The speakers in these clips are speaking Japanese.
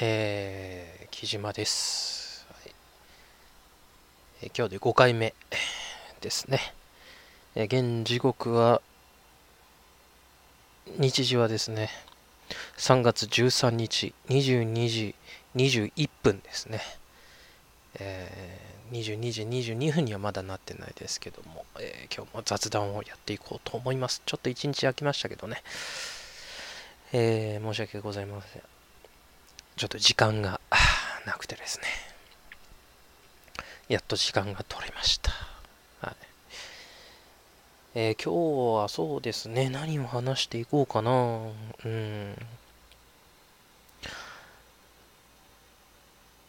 えー、木島です、はいえー今日で5回目ですね。えー現時刻は、日時はですね、3月13日、22時21分ですね。えー22時22分にはまだなってないですけども、えー今日も雑談をやっていこうと思います。ちょっと一日空きましたけどね、えー申し訳ございません。ちょっと時間が なくてですね。やっと時間が取れました。はい。えー今日はそうですね、何を話していこうかな。うん。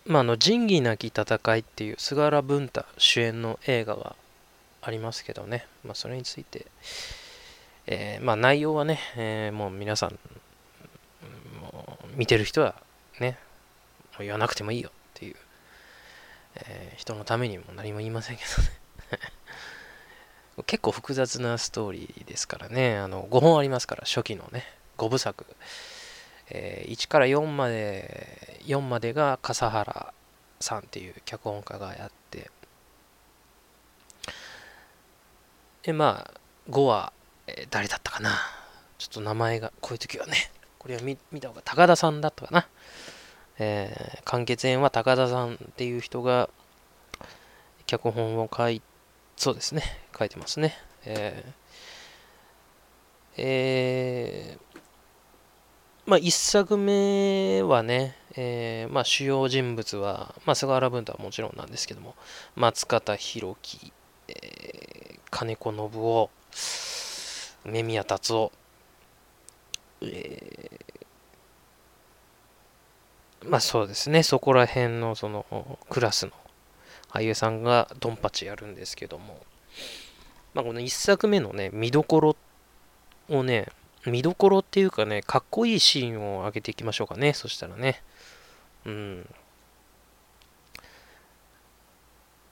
まあ、あの、仁義なき戦いっていう菅原文太主演の映画がありますけどね。まあ、それについて、えーまあ、内容はね、えーもう皆さん、見てる人は、言わなくてもいいよっていう、えー人のためにも何も言いませんけどね。結構複雑なストーリーですからね。あの5本ありますから、初期のね、5部作。えー1から4まで、4までが笠原さんっていう脚本家がやって、で、まあ、5は、えー誰だったかな。ちょっと名前が、こういう時はね、これは見見た方が高田さんだったかな。えー完結編は高田さんっていう人が脚本を書いそうですね。書いてますね。えーえーまあ一作目はね、えーまあ主要人物は、まあ菅原文太はもちろんなんですけども松方弘樹、えー金子信夫梅宮達夫、えーまあそうですね、そこら辺のそのクラスの俳優さんがドンパチやるんですけども、まあこの1作目のね、見どころをね、見どころっていうかね、かっこいいシーンを上げていきましょうかね、そしたらね。うん。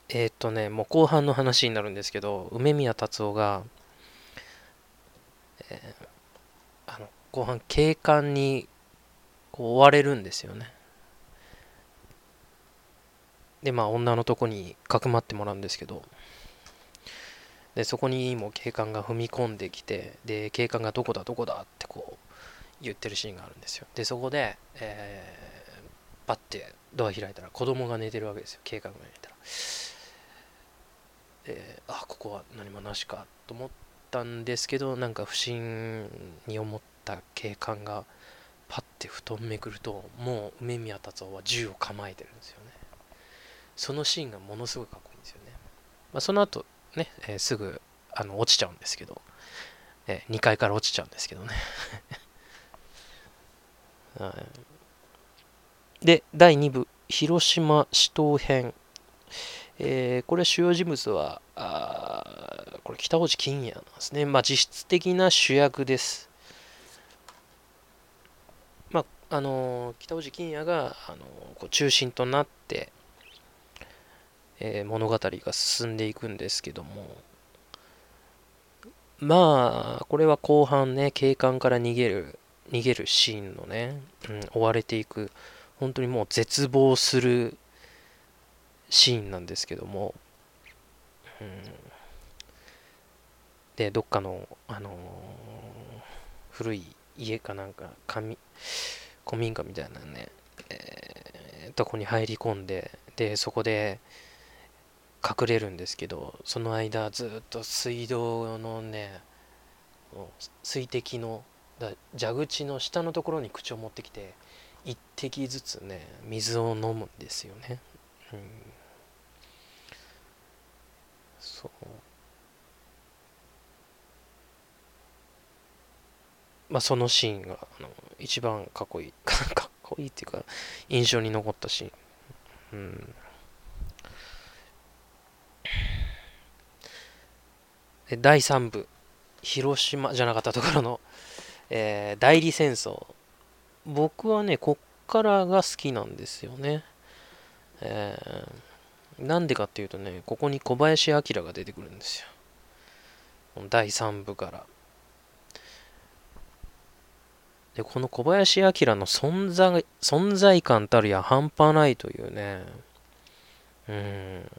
えーっとね、もう後半の話になるんですけど、梅宮達夫が、えーあの後半警官にこう追われるんですよね。でまあ女のとこにかくまってもらうんですけど。でそこにも警官が踏み込んできてで警官がどこだどこだってこう言ってるシーンがあるんですよ。でそこで、えー、パッてドア開いたら子供が寝てるわけですよ警官が寝たら。であここは何もなしかと思ったんですけどなんか不審に思った警官がパッて布団めくるともう梅宮達夫は銃を構えてるんですよそのシーンがものすごいかっこいいんですよね、まあ、その後ね、えーすぐあの落ちちゃうんですけど、え2階から落ちちゃうんですけどね。はい。で第2部広島死闘編。えーこれ主要人物はあこれ北大路欣也なんですね。まあ実質的な主役です。まああのー北大路欣也が、あのーこう中心となって、えー物語が進んでいくんですけども。まあこれは後半ね警官から逃げる逃げるシーンのね、うん、追われていく本当にもう絶望するシーンなんですけども、うん、でどっかの、あのー古い家かなんか紙古民家みたいなね、えーとこに入り込んででそこで隠れるんですけどその間ずっと水道のね水滴の蛇口の下のところに口を持ってきて一滴ずつね水を飲むんですよね、うん、そう。まあそのシーンがあの一番かっこいい かっこいいっていうか印象に残ったシーン。うん。第3部広島じゃなかったところの、えー代理戦争。僕はねこっからが好きなんですよね、えーなんでかっていうとねここに小林明が出てくるんですよ。第3部から。でこの小林明の存在存在感たるや半端ないというね。うん。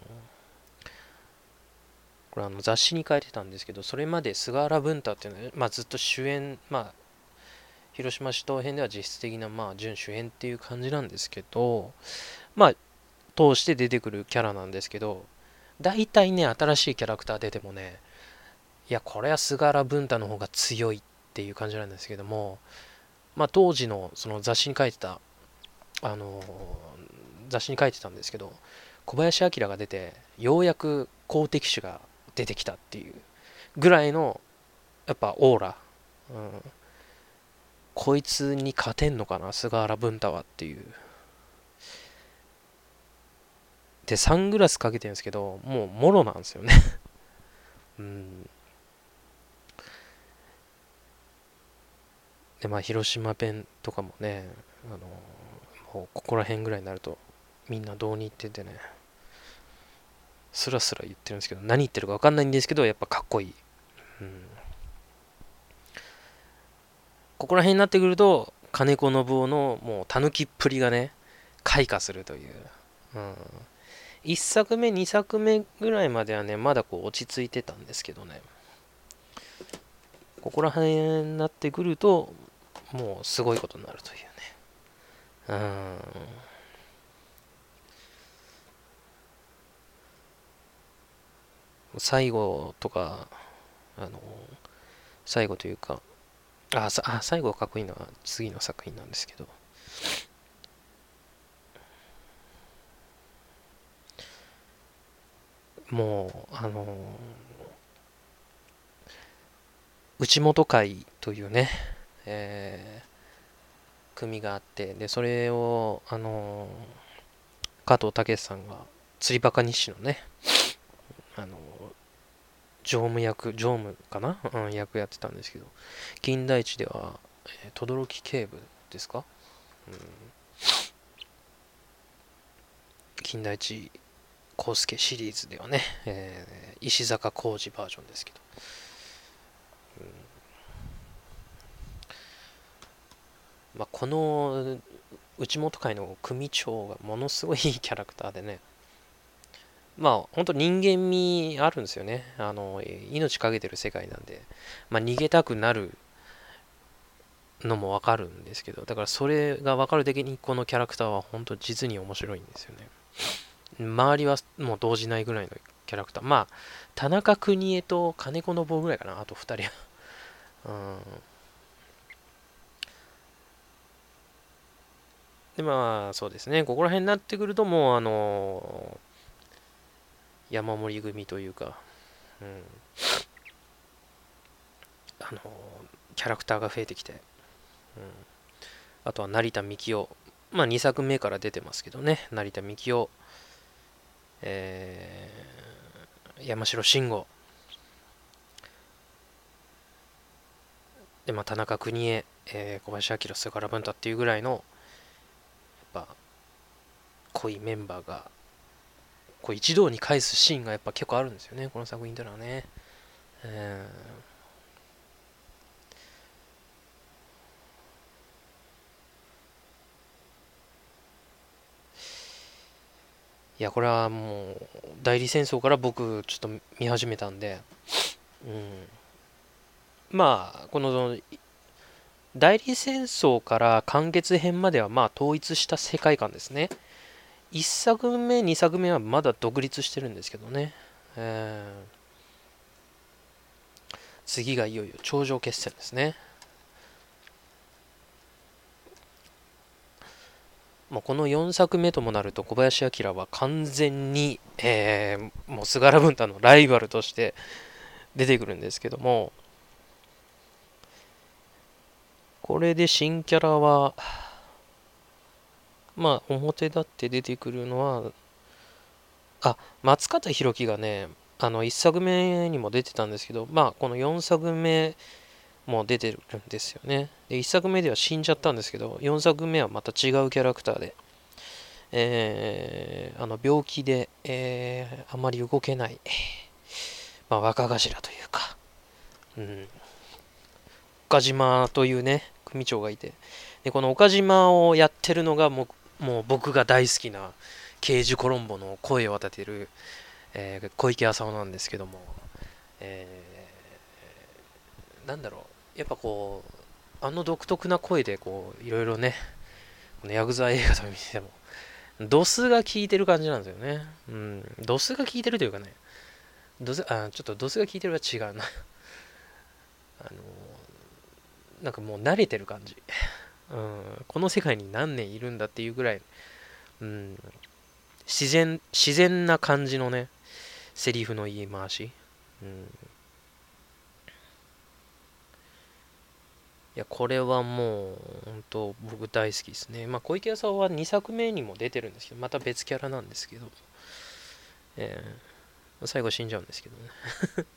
これあの雑誌に書いてたんですけどそれまで菅原文太っていうのは、まあ、ずっと主演まあ広島市東編では実質的なまあ準主演っていう感じなんですけどまあ通して出てくるキャラなんですけど大体ね新しいキャラクター出てもねいやこれは菅原文太の方が強いっていう感じなんですけどもまあ当時のその雑誌に書いてたあの雑誌に書いてたんですけど小林明が出てようやく好敵手が出てきたっていうぐらいのやっぱオーラ、うん、こいつに勝てんのかな？菅原文太はっていう。でサングラスかけてるんですけどもうもろなんですよね。うん。でまあ広島弁とかもねあのもうここら辺ぐらいになるとみんなどうに言っててね。スラスラ言ってるんですけど何言ってるか分かんないんですけどやっぱかっこいい、うん、ここら辺になってくると金子信夫のもうたぬきっぷりがね開花するという、うん、1作目2作目ぐらいまではねまだこう落ち着いてたんですけどね。ここら辺になってくるともうすごいことになるというね。うん。最後とか、あの、最後というか、あ、さあ最後かっこいいのは次の作品なんですけど、もう、あの、内本会というね、えー、組があって、で、それを、あの、加藤武さんが、釣りバカ日誌のね、あの、常務役、常務かな、うん、役やってたんですけど、金田一では、えー、轟警部ですか、うん、金田一康介シリーズではね、えー、石坂浩二バージョンですけど、うん、まあ、この内本会の組長がものすごいいいキャラクターでね、まあ本当人間味あるんですよね。あの命かけてる世界なんで、まあ、逃げたくなるのもわかるんですけど、だからそれがわかる的にこのキャラクターは本当実に面白いんですよね。周りはもう動じないぐらいのキャラクター。まあ、田中邦衛と金子の棒ぐらいかな、あと2人は。うんでまあそうですねここら辺になってくるともうあの山盛り組というか、うん、あのキャラクターが増えてきて、うん、あとは成田幹雄まあ2作目から出てますけどね。成田幹雄、えー、山城慎吾。でまあ田中邦衛、えー、小林明菅原文太っていうぐらいのやっぱ濃いメンバーがこう一堂に返すシーンがやっぱ結構あるんですよねこの作品というのはね、えー、いやこれはもう代理戦争から僕ちょっと見始めたんで、うん、まあこの代理戦争から完結編まではまあ統一した世界観ですね。1作目、2作目はまだ独立してるんですけどね。えー、次がいよいよ頂上決戦ですね。もうこの4作目ともなると小林明は完全に、えー、もう菅原文太のライバルとして出てくるんですけどもこれで新キャラはまあ表立って出てくるのはあ松方弘樹がねあの1作目にも出てたんですけどまあこの4作目も出てるんですよね。で1作目では死んじゃったんですけど4作目はまた違うキャラクターでえー、あの病気で、えー、あまり動けない、まあ、若頭というか、うん、岡島というね組長がいて。でこの岡島をやってるのがもうもう僕が大好きな刑事コロンボの声を当ててる、えー、小池浅尾なんですけども、えー、なんだろうやっぱこうあの独特な声でこういろいろねこのヤクザ映画とか見てもドスが効いてる感じなんですよね。うん。ドスが効いてるというかね、ドス、あ、ちょっとドスが効いてるは違うな。あの、なんかもう慣れてる感じ。うん。この世界に何年いるんだっていうぐらい、うん。自然、自然な感じのね、セリフの言い回し。うん。いや、これはもう、本当僕大好きですね。まあ、小池屋さんは2作目にも出てるんですけど、また別キャラなんですけど、えー、最後死んじゃうんですけどね。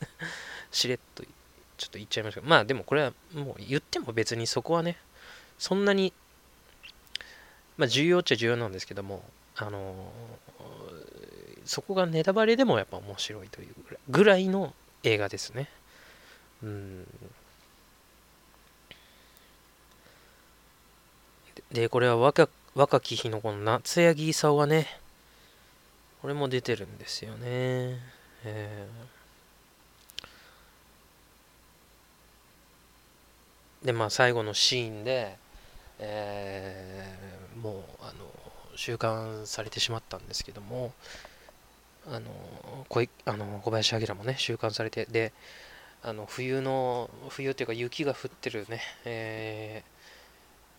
しれっと、ちょっと言っちゃいましたけど、まあでもこれはもう言っても別にそこはね、そんなに、まあ重要っちゃ重要なんですけども、あのー、そこがネタバレでもやっぱ面白いというぐらいの映画ですね。うん。で、これは若若き日のこの夏柳功がね、これも出てるんですよね。えー、で、まあ最後のシーンで、えー、もう、あの、収監されてしまったんですけども、あの、小あの小林明もね、収監されて、で、あの冬の、冬っていうか雪が降ってるね、えー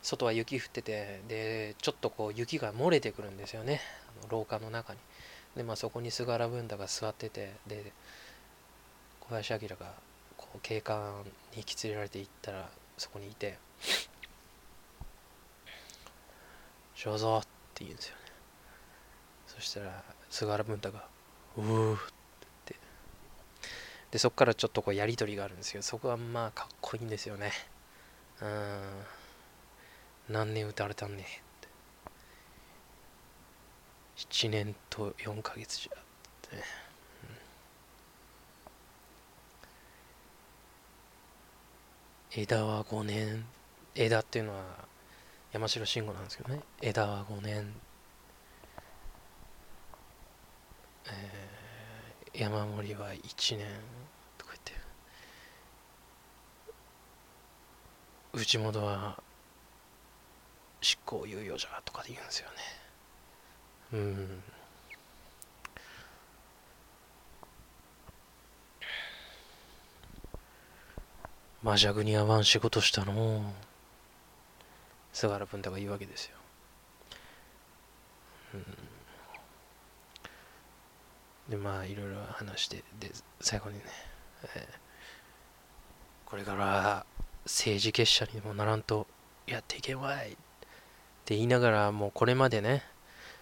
外は雪降っててでちょっとこう雪が漏れてくるんですよね廊下の中に。でまあそこに菅原文太が座っててで小林明がこう警官に引き連れられて行ったらそこにいて「正蔵」って言うんですよね。そしたら菅原文太が「うー」って。でそこからちょっとこうやり取りがあるんですけどそこはまあかっこいいんですよね。うん何年打たれたんねって7年と4ヶ月じゃって、うん、枝は5年枝っていうのは山城慎吾なんですけどね。枝は5年、えー、山盛りは1年とか言って。内本は執行猶予じゃとかで言うんですよね。うん。マジャグに合わん仕事したの。う菅原文太が言うわけですよ、うん、でまあいろいろ話してで最後にね、えー、これから政治結社にもならんとやっていけんわいって言いながらもうこれまでね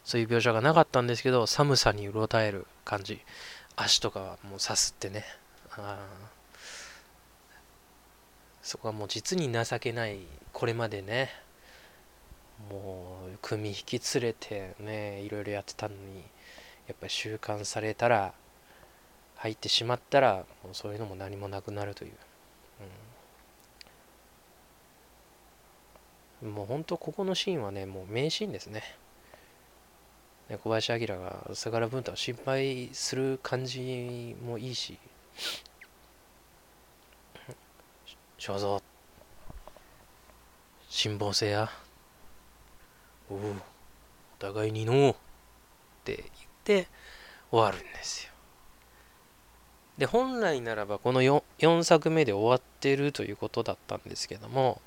そういう描写がなかったんですけど寒さにうろたえる感じ。足とかはもうさすってねあそこはもう実に情けないこれまでねもう組引き連れてねいろいろやってたのにやっぱり収監されたら入ってしまったらもうそういうのも何もなくなるという、うんもう本当ここのシーンはね、もう名シーンですね。ね小林明が菅原文太を心配する感じもいいし、正蔵、辛抱せや。おお、互いにのうって言って終わるんですよ。で、本来ならばこの 4, 4作目で終わってるということだったんですけども、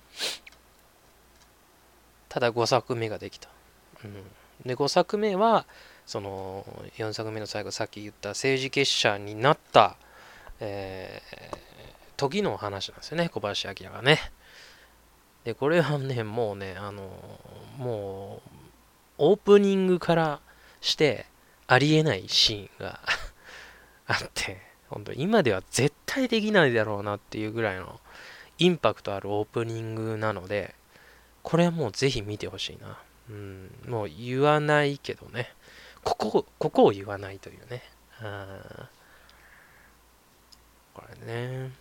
ただ5作目ができた。うん、で5作目はその4作目の最後さっき言った政治結社になった、えー、時の話なんですよね小林明がね。でこれはねもうねあのもうオープニングからしてありえないシーンが あって本当今では絶対できないだろうなっていうぐらいのインパクトあるオープニングなのでこれはもうぜひ見てほしいな。うん、もう言わないけどね。ここ、ここを言わないというね。あこれね。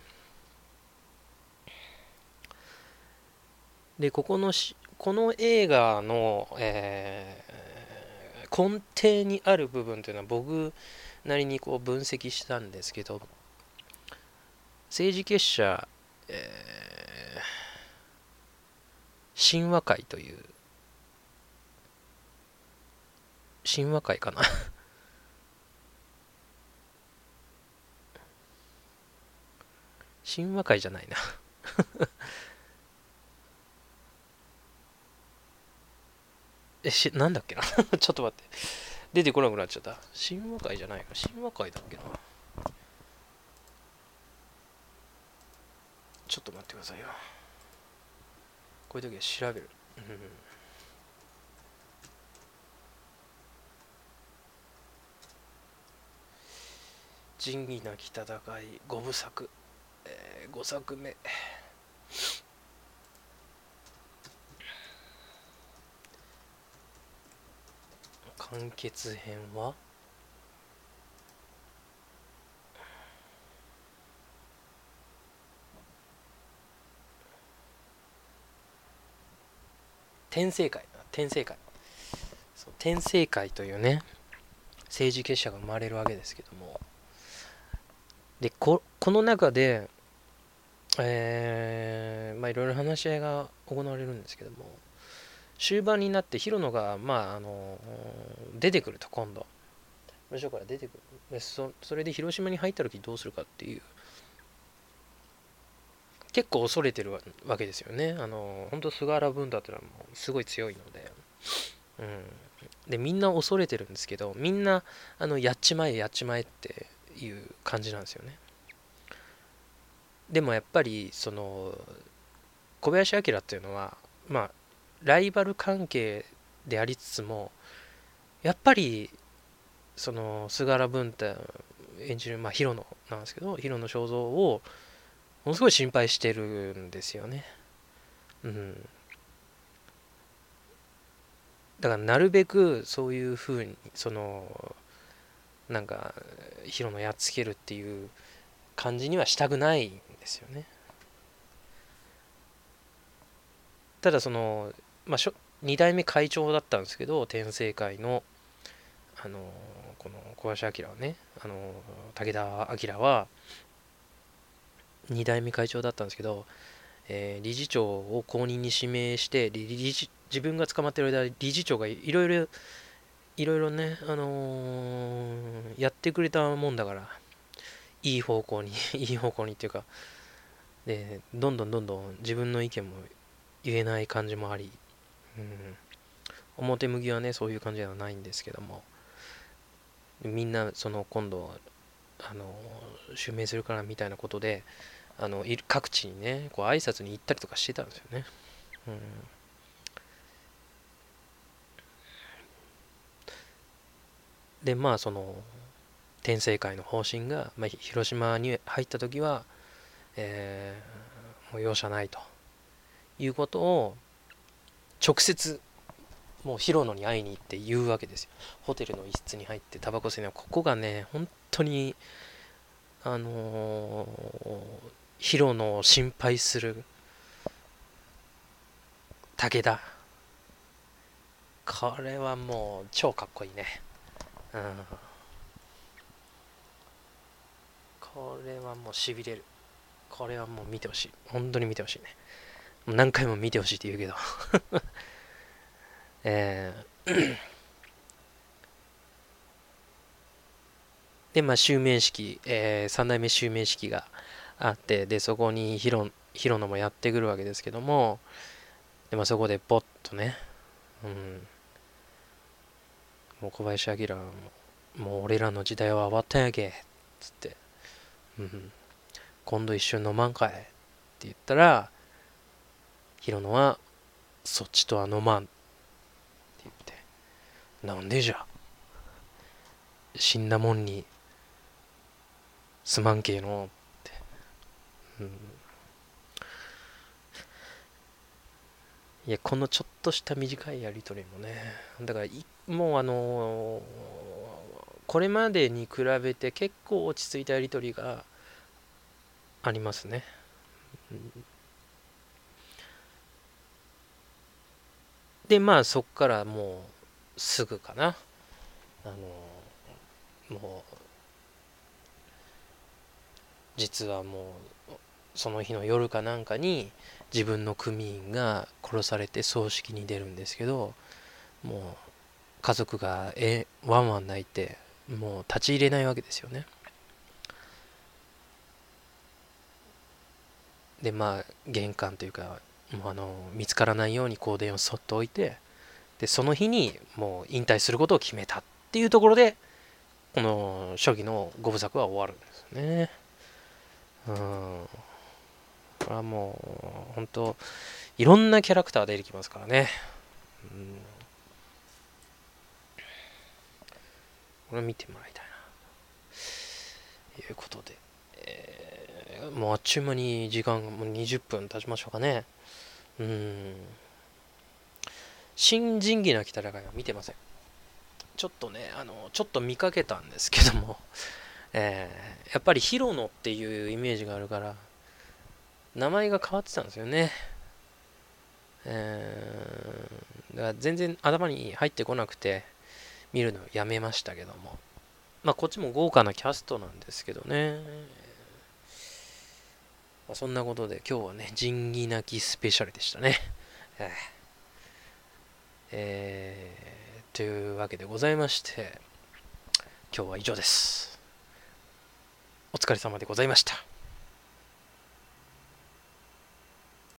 でここのしこの映画の、えー、根底にある部分というのは僕なりにこう分析したんですけど政治結社、えー、神話界という神話界かな？神話界じゃないな。えしなんだっけな？ちょっと待って。出てこなくなっちゃった。神話界じゃないか。神話界だっけな？ちょっと待ってくださいよ。こういう時は調べる、うん。仁義なき戦い。五部作、えー、5作目。完結編は？天聖会天聖会。そう天聖会というね政治結社が生まれるわけですけども。でここの中でえー、まあいろいろ話し合いが行われるんですけども。終盤になって広野がまああの出てくると今度。無所から出てくる。そそれで広島に入った時どうするかっていう。結構恐れてるわけですよね。あの本当菅原文太っていうのはもうすごい強いので。うん。でみんな恐れてるんですけどみんなあのやっちまえやっちまえっていう感じなんですよね。でもやっぱりその小林明っていうのはまあライバル関係でありつつもやっぱりその菅原文太演じる、まあ、広野なんですけど広野正蔵をものすごい心配してるんですよね。うん、だからなるべくそういうふうにそのなんか広野やっつけるっていう感じにはしたくないんですよね。ただそのまあ、2代目会長だったんですけど天聖会のあのこの小林明はねあの武田明は2代目会長だったんですけど、えー、理事長を後任に指名して理事自分が捕まってる間理事長がいろいろいろいろね、あのー、やってくれたもんだからいい方向に いい方向にっていうかでどんどんどんどん自分の意見も言えない感じもありうん、表向きはねそういう感じではないんですけども。みんなその今度あの襲名するからみたいなことであの各地にねこう挨拶に行ったりとかしてたんですよね。うん。でまあその天聖会の方針が、まあ、広島に入った時は、えー、もう容赦ないということを直接もう広野に会いに行って言うわけですよ。ホテルの一室に入ってタバコ吸いなここがね本当にあのー、広野を心配する武田。これはもう超かっこいいね。うん。これはもうしびれる。これはもう見てほしい。本当に見てほしいね。何回も見てほしいって言うけど。えー で、まあ、襲名式、えー、3代目襲名式があって、で、そこにヒロヒロノもやってくるわけですけども、で、まあ、そこでポッとね、うん、もう小林明も、もう俺らの時代は終わったんやけ、つって、うん、今度一緒に飲まんかいって言ったら、ヒロノは、そっちとは飲まん、なんでじゃ。死んだもんにすまんけえのって、うん、いやこのちょっとした短いやり取りもね。だからもうあのー、これまでに比べて結構落ち着いたやり取りがありますね、うん。でまあそっからもうすぐかな。あのもう実はもうその日の夜かなんかに自分の組員が殺されて葬式に出るんですけどもう家族がえワンワン泣いてもう立ち入れないわけですよね。でまあ玄関というかもうあの見つからないように香典をそっと置いてでその日にもう引退することを決めたっていうところでこの初期の5部作は終わるんですね。うん。これはもう本当いろんなキャラクター出てきますからね。うん。これ見てもらいたいな。ということで、えー、もうあっちゅう間に時間がもう20分経ちましょうかね。うん。新仁義なき戦いは見てません。ちょっとねあのちょっと見かけたんですけども。えー、やっぱりヒロノっていうイメージがあるから名前が変わってたんですよね。えー、だから全然頭に入ってこなくて見るのやめましたけども。まあこっちも豪華なキャストなんですけどね、ま、そんなことで今日はね仁義なきスペシャルでしたね。えー、えー、というわけでございまして今日は以上です。お疲れ様でございました。